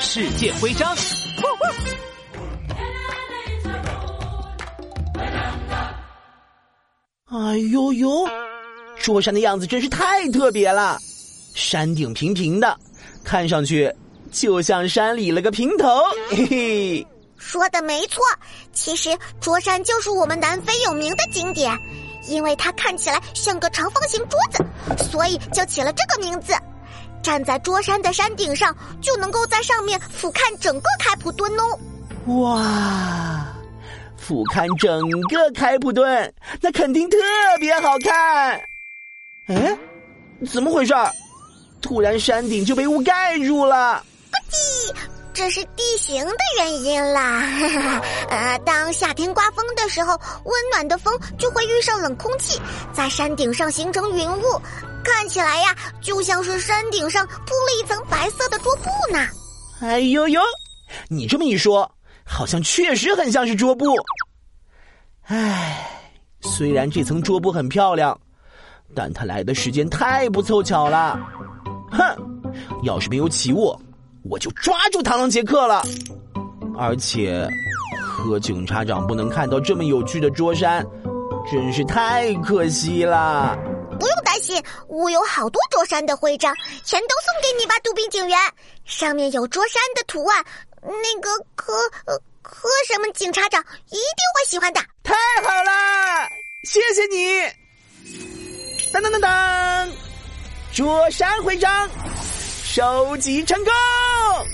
世界徽章。哎呦呦，桌山的样子真是太特别了，山顶平平的，看上去就像山里了个平头。嘿嘿，说的没错，其实桌山就是我们南非有名的景点，因为它看起来像个长方形桌子，所以就起了这个名字。站在桌山的山顶上，就能够在上面俯瞰整个开普敦哦。哇！俯瞰整个开普敦，那肯定特别好看。哎，怎么回事儿？突然山顶就被雾盖住了。这是地形的原因啦。呃，当夏天刮风的时候，温暖的风就会遇上冷空气，在山顶上形成云雾，看起来呀，就像是山顶上铺了一层白色的桌布呢。哎呦呦，你这么一说。好像确实很像是桌布，唉，虽然这层桌布很漂亮，但它来的时间太不凑巧了。哼，要是没有起雾，我就抓住螳螂杰克了。而且，和警察长不能看到这么有趣的桌山，真是太可惜了。不用担心，我有好多桌山的徽章，全都送给你吧，杜宾警员。上面有桌山的图案。那个可可什么警察长一定会喜欢的。太好了，谢谢你！当当当当，桌山徽章收集成功。oh